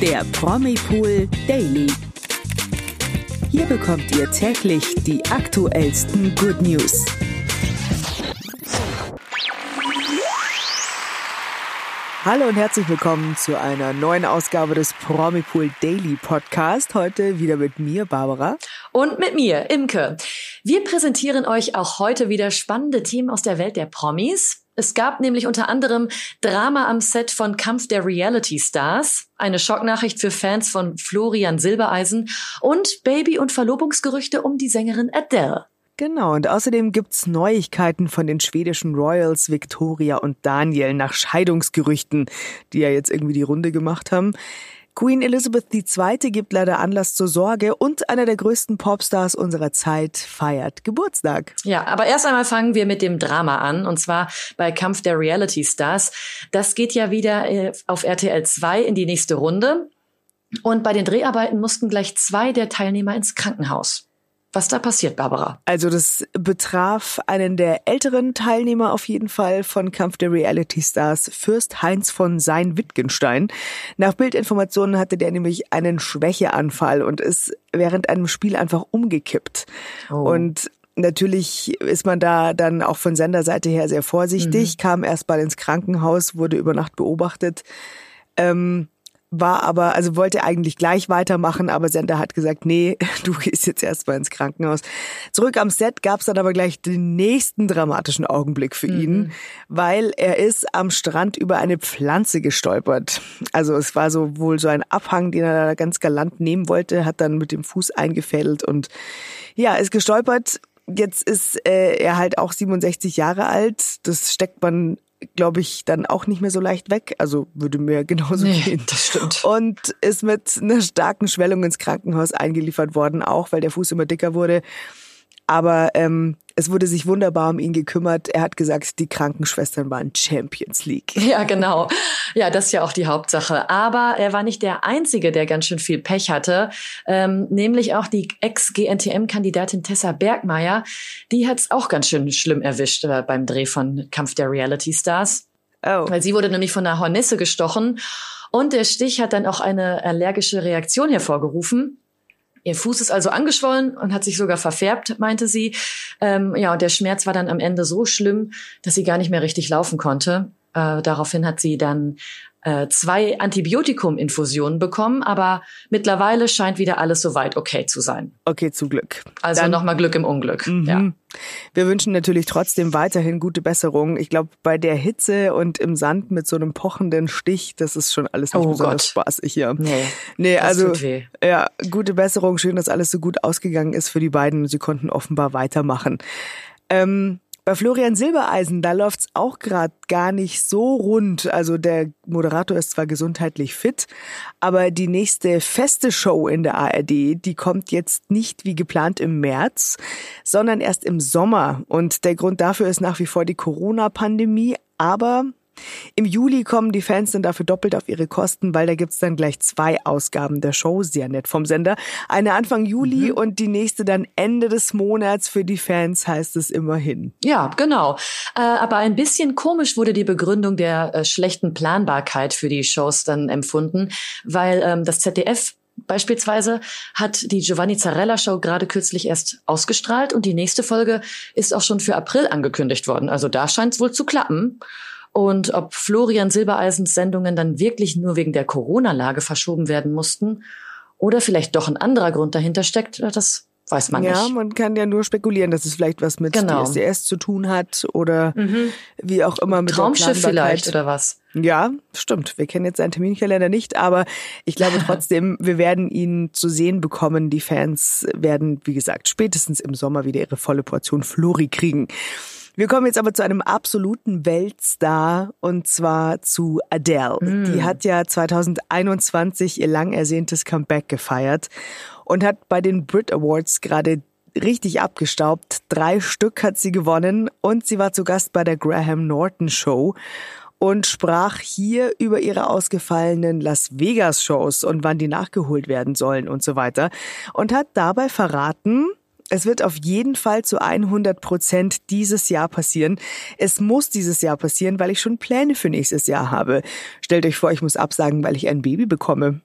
der Promipool Daily. Hier bekommt ihr täglich die aktuellsten Good News. Hallo und herzlich willkommen zu einer neuen Ausgabe des Promipool Daily Podcast. Heute wieder mit mir, Barbara. Und mit mir, Imke. Wir präsentieren euch auch heute wieder spannende Themen aus der Welt der Promis. Es gab nämlich unter anderem Drama am Set von Kampf der Reality Stars, eine Schocknachricht für Fans von Florian Silbereisen und Baby- und Verlobungsgerüchte um die Sängerin Adele. Genau, und außerdem gibt's Neuigkeiten von den schwedischen Royals Victoria und Daniel nach Scheidungsgerüchten, die ja jetzt irgendwie die Runde gemacht haben. Queen Elizabeth II. gibt leider Anlass zur Sorge und einer der größten Popstars unserer Zeit feiert Geburtstag. Ja, aber erst einmal fangen wir mit dem Drama an und zwar bei Kampf der Reality Stars. Das geht ja wieder äh, auf RTL 2 in die nächste Runde. Und bei den Dreharbeiten mussten gleich zwei der Teilnehmer ins Krankenhaus. Was da passiert, Barbara? Also das betraf einen der älteren Teilnehmer auf jeden Fall von Kampf der Reality Stars, Fürst Heinz von Sein-Wittgenstein. Nach Bildinformationen hatte der nämlich einen Schwächeanfall und ist während einem Spiel einfach umgekippt. Oh. Und Natürlich ist man da dann auch von Senderseite her sehr vorsichtig, mhm. kam erst mal ins Krankenhaus, wurde über Nacht beobachtet. Ähm, war aber, also wollte eigentlich gleich weitermachen, aber Sender hat gesagt, nee, du gehst jetzt erstmal ins Krankenhaus. Zurück am Set gab's dann aber gleich den nächsten dramatischen Augenblick für mhm. ihn, weil er ist am Strand über eine Pflanze gestolpert. Also es war so wohl so ein Abhang, den er da ganz galant nehmen wollte, hat dann mit dem Fuß eingefädelt und ja, ist gestolpert. Jetzt ist äh, er halt auch 67 Jahre alt. Das steckt man glaube ich, dann auch nicht mehr so leicht weg. Also würde mir genauso nee, gehen. Das stimmt. Und ist mit einer starken Schwellung ins Krankenhaus eingeliefert worden, auch weil der Fuß immer dicker wurde. Aber ähm, es wurde sich wunderbar um ihn gekümmert. Er hat gesagt, die Krankenschwestern waren Champions League. Ja, genau. Ja, das ist ja auch die Hauptsache. Aber er war nicht der Einzige, der ganz schön viel Pech hatte. Ähm, nämlich auch die Ex-GNTM-Kandidatin Tessa Bergmeier. Die hat es auch ganz schön schlimm erwischt äh, beim Dreh von Kampf der Reality Stars. Oh. Weil sie wurde nämlich von einer Hornisse gestochen. Und der Stich hat dann auch eine allergische Reaktion hervorgerufen. Ihr Fuß ist also angeschwollen und hat sich sogar verfärbt, meinte sie. Ähm, ja, und der Schmerz war dann am Ende so schlimm, dass sie gar nicht mehr richtig laufen konnte. Äh, daraufhin hat sie dann äh, zwei Antibiotikum-Infusionen bekommen, aber mittlerweile scheint wieder alles soweit okay zu sein. Okay, zu Glück. Also nochmal Glück im Unglück. Mhm. Ja. Wir wünschen natürlich trotzdem weiterhin gute Besserung. Ich glaube, bei der Hitze und im Sand mit so einem pochenden Stich, das ist schon alles nicht oh besonders Gott. spaßig hier. Nee, nee also ja, gute Besserung. Schön, dass alles so gut ausgegangen ist für die beiden. Sie konnten offenbar weitermachen. Ähm, bei Florian Silbereisen, da läuft's auch gerade gar nicht so rund. Also der Moderator ist zwar gesundheitlich fit, aber die nächste feste Show in der ARD, die kommt jetzt nicht wie geplant im März, sondern erst im Sommer. Und der Grund dafür ist nach wie vor die Corona-Pandemie. Aber im Juli kommen die Fans dann dafür doppelt auf ihre Kosten, weil da gibt's dann gleich zwei Ausgaben der Show, sehr nett vom Sender. Eine Anfang Juli mhm. und die nächste dann Ende des Monats. Für die Fans heißt es immerhin. Ja, genau. Äh, aber ein bisschen komisch wurde die Begründung der äh, schlechten Planbarkeit für die Shows dann empfunden, weil ähm, das ZDF Beispielsweise hat die Giovanni Zarella Show gerade kürzlich erst ausgestrahlt und die nächste Folge ist auch schon für April angekündigt worden. Also da scheint es wohl zu klappen. Und ob Florian Silbereisens Sendungen dann wirklich nur wegen der Corona-Lage verschoben werden mussten oder vielleicht doch ein anderer Grund dahinter steckt, das weiß man ja, nicht. Ja, man kann ja nur spekulieren, dass es vielleicht was mit genau. DSDS zu tun hat oder mhm. wie auch immer mit Traumschiff vielleicht oder was. Ja, stimmt. Wir kennen jetzt seinen Terminkalender nicht, aber ich glaube trotzdem, wir werden ihn zu sehen bekommen. Die Fans werden, wie gesagt, spätestens im Sommer wieder ihre volle Portion Flori kriegen. Wir kommen jetzt aber zu einem absoluten Weltstar und zwar zu Adele. Mm. Die hat ja 2021 ihr lang ersehntes Comeback gefeiert und hat bei den Brit Awards gerade richtig abgestaubt. Drei Stück hat sie gewonnen und sie war zu Gast bei der Graham Norton Show und sprach hier über ihre ausgefallenen Las Vegas Shows und wann die nachgeholt werden sollen und so weiter und hat dabei verraten, es wird auf jeden Fall zu 100 Prozent dieses Jahr passieren. Es muss dieses Jahr passieren, weil ich schon Pläne für nächstes Jahr habe. Stellt euch vor, ich muss absagen, weil ich ein Baby bekomme.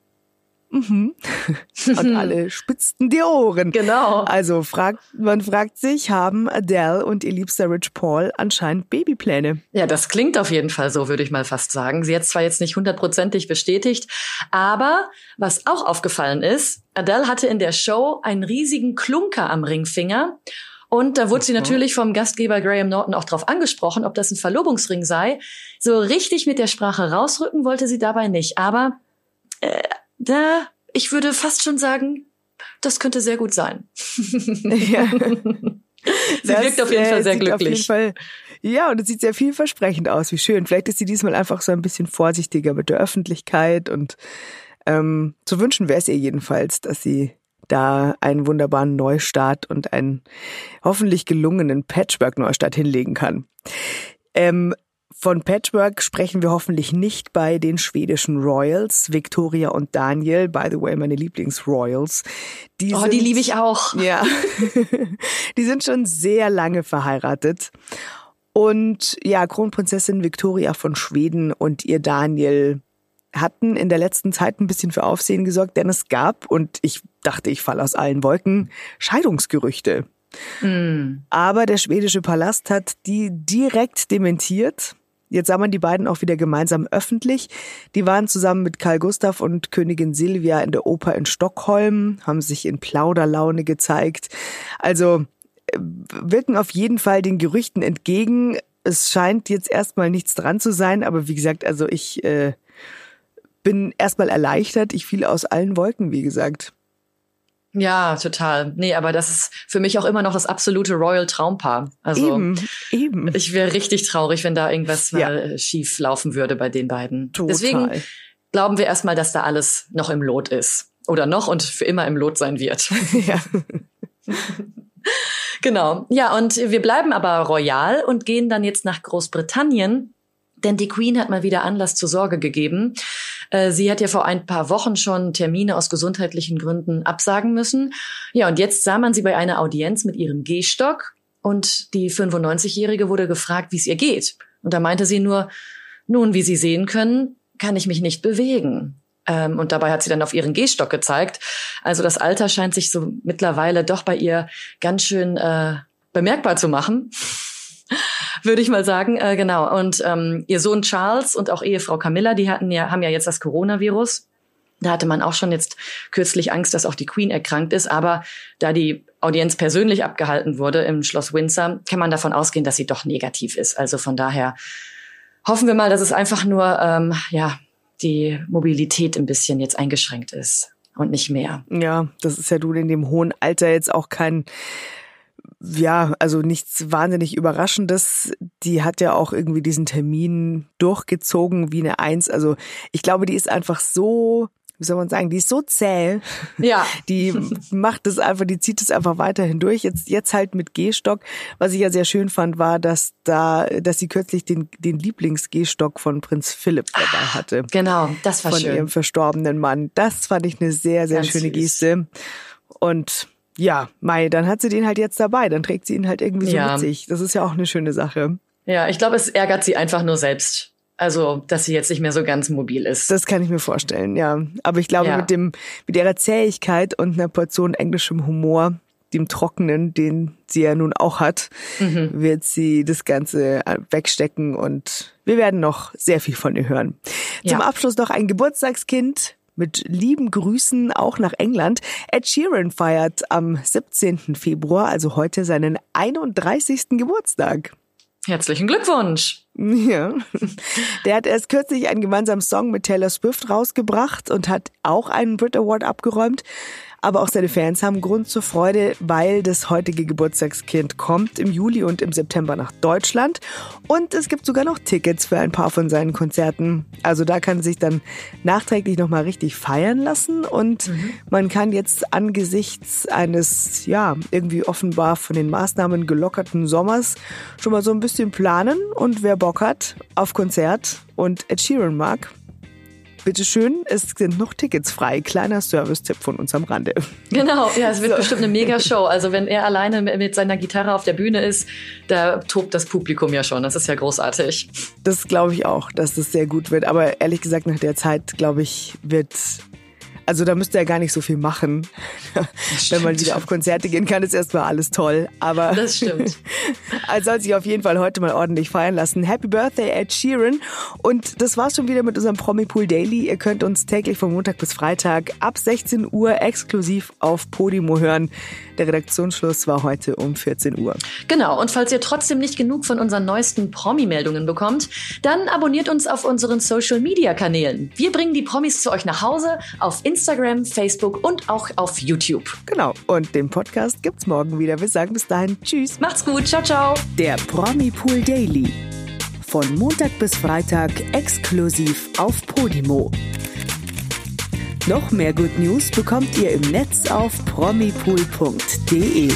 Mhm. Und alle spitzten die Ohren. Genau. Also fragt, man fragt sich, haben Adele und ihr liebster Rich Paul anscheinend Babypläne? Ja, das klingt auf jeden Fall so, würde ich mal fast sagen. Sie hat zwar jetzt nicht hundertprozentig bestätigt, aber was auch aufgefallen ist, Adele hatte in der Show einen riesigen Klunker am Ringfinger. Und da wurde sie natürlich vom Gastgeber Graham Norton auch darauf angesprochen, ob das ein Verlobungsring sei. So richtig mit der Sprache rausrücken wollte sie dabei nicht. Aber äh, da, ich würde fast schon sagen, das könnte sehr gut sein. Ja. sie das, wirkt auf jeden Fall sehr glücklich. Fall, ja, und es sieht sehr vielversprechend aus. Wie schön. Vielleicht ist sie diesmal einfach so ein bisschen vorsichtiger mit der Öffentlichkeit und ähm, zu wünschen wäre es ihr jedenfalls, dass sie da einen wunderbaren Neustart und einen hoffentlich gelungenen Patchwork-Neustart hinlegen kann. Ähm, von Patchwork sprechen wir hoffentlich nicht bei den schwedischen Royals, Victoria und Daniel, by the way, meine Lieblings-Royals. Die oh, sind, die liebe ich auch. Ja. die sind schon sehr lange verheiratet. Und ja, Kronprinzessin Victoria von Schweden und ihr Daniel hatten in der letzten Zeit ein bisschen für Aufsehen gesorgt, denn es gab, und ich dachte, ich falle aus allen Wolken, Scheidungsgerüchte. Mm. Aber der schwedische Palast hat die direkt dementiert Jetzt sah man die beiden auch wieder gemeinsam öffentlich. Die waren zusammen mit Karl Gustav und Königin Silvia in der Oper in Stockholm, haben sich in Plauderlaune gezeigt. Also äh, wirken auf jeden Fall den Gerüchten entgegen. Es scheint jetzt erstmal nichts dran zu sein, aber wie gesagt, also ich äh, bin erstmal erleichtert. Ich fiel aus allen Wolken, wie gesagt. Ja, total. Nee, aber das ist für mich auch immer noch das absolute Royal Traumpaar. Also eben, eben. ich wäre richtig traurig, wenn da irgendwas ja. mal schief laufen würde bei den beiden. Total. Deswegen glauben wir erstmal, dass da alles noch im Lot ist. Oder noch und für immer im Lot sein wird. Ja. genau. Ja, und wir bleiben aber royal und gehen dann jetzt nach Großbritannien, denn die Queen hat mal wieder Anlass zur Sorge gegeben. Äh, sie hat ja vor ein paar Wochen schon Termine aus gesundheitlichen Gründen absagen müssen. Ja, und jetzt sah man sie bei einer Audienz mit ihrem Gehstock und die 95-Jährige wurde gefragt, wie es ihr geht. Und da meinte sie nur, nun, wie Sie sehen können, kann ich mich nicht bewegen. Ähm, und dabei hat sie dann auf ihren Gehstock gezeigt. Also das Alter scheint sich so mittlerweile doch bei ihr ganz schön äh, bemerkbar zu machen würde ich mal sagen. Äh, genau. Und ähm, ihr Sohn Charles und auch Ehefrau Camilla, die hatten ja, haben ja jetzt das Coronavirus. Da hatte man auch schon jetzt kürzlich Angst, dass auch die Queen erkrankt ist. Aber da die Audienz persönlich abgehalten wurde im Schloss Windsor, kann man davon ausgehen, dass sie doch negativ ist. Also von daher hoffen wir mal, dass es einfach nur ähm, ja die Mobilität ein bisschen jetzt eingeschränkt ist und nicht mehr. Ja, das ist ja du in dem hohen Alter jetzt auch kein ja, also nichts wahnsinnig Überraschendes. Die hat ja auch irgendwie diesen Termin durchgezogen wie eine Eins. Also ich glaube, die ist einfach so, wie soll man sagen, die ist so zäh. Ja. Die macht es einfach, die zieht es einfach weiterhin durch. Jetzt, jetzt halt mit Gehstock. Was ich ja sehr schön fand, war, dass da, dass sie kürzlich den, den Lieblings-Gehstock von Prinz Philipp dabei ah, hatte. Genau, das war von schön. Von ihrem verstorbenen Mann. Das fand ich eine sehr, sehr Ganz schöne süß. Geste. Und ja, Mai, dann hat sie den halt jetzt dabei. Dann trägt sie ihn halt irgendwie so ja. mit sich. Das ist ja auch eine schöne Sache. Ja, ich glaube, es ärgert sie einfach nur selbst. Also, dass sie jetzt nicht mehr so ganz mobil ist. Das kann ich mir vorstellen, ja. Aber ich glaube, ja. mit dem, mit ihrer Zähigkeit und einer Portion englischem Humor, dem Trockenen, den sie ja nun auch hat, mhm. wird sie das Ganze wegstecken und wir werden noch sehr viel von ihr hören. Zum ja. Abschluss noch ein Geburtstagskind, mit lieben Grüßen auch nach England. Ed Sheeran feiert am 17. Februar, also heute, seinen 31. Geburtstag. Herzlichen Glückwunsch. Ja. Der hat erst kürzlich einen gemeinsamen Song mit Taylor Swift rausgebracht und hat auch einen Brit Award abgeräumt. Aber auch seine Fans haben Grund zur Freude, weil das heutige Geburtstagskind kommt im Juli und im September nach Deutschland. Und es gibt sogar noch Tickets für ein paar von seinen Konzerten. Also da kann sich dann nachträglich nochmal richtig feiern lassen. Und mhm. man kann jetzt angesichts eines, ja, irgendwie offenbar von den Maßnahmen gelockerten Sommers schon mal so ein bisschen planen. Und wer Bock hat auf Konzert und Ed Sheeran mag, bitteschön, es sind noch Tickets frei. Kleiner Service-Tipp von uns am Rande. Genau, ja, es wird so. bestimmt eine Mega-Show. Also wenn er alleine mit seiner Gitarre auf der Bühne ist, da tobt das Publikum ja schon. Das ist ja großartig. Das glaube ich auch, dass das sehr gut wird. Aber ehrlich gesagt, nach der Zeit, glaube ich, wird Also da müsste er gar nicht so viel machen. Wenn man wieder auf Konzerte gehen kann, ist erstmal alles toll. Aber das stimmt. er soll sich auf jeden Fall heute mal ordentlich feiern lassen. Happy Birthday, Ed Sheeran. Und das war's schon wieder mit unserem Promi Pool Daily. Ihr könnt uns täglich von Montag bis Freitag ab 16 Uhr exklusiv auf Podimo hören. Der Redaktionsschluss war heute um 14 Uhr. Genau. Und falls ihr trotzdem nicht genug von unseren neuesten Promi-Meldungen bekommt, dann abonniert uns auf unseren Social-Media-Kanälen. Wir bringen die Promis zu euch nach Hause auf Instagram, Facebook und auch auf YouTube. Genau. Und den Podcast gibt's morgen wieder. Wir sagen bis dahin Tschüss. Macht's gut. Ciao, ciao. Der Promi Pool Daily. Von Montag bis Freitag exklusiv auf Podimo. Noch mehr Good News bekommt ihr im Netz auf promipool.de.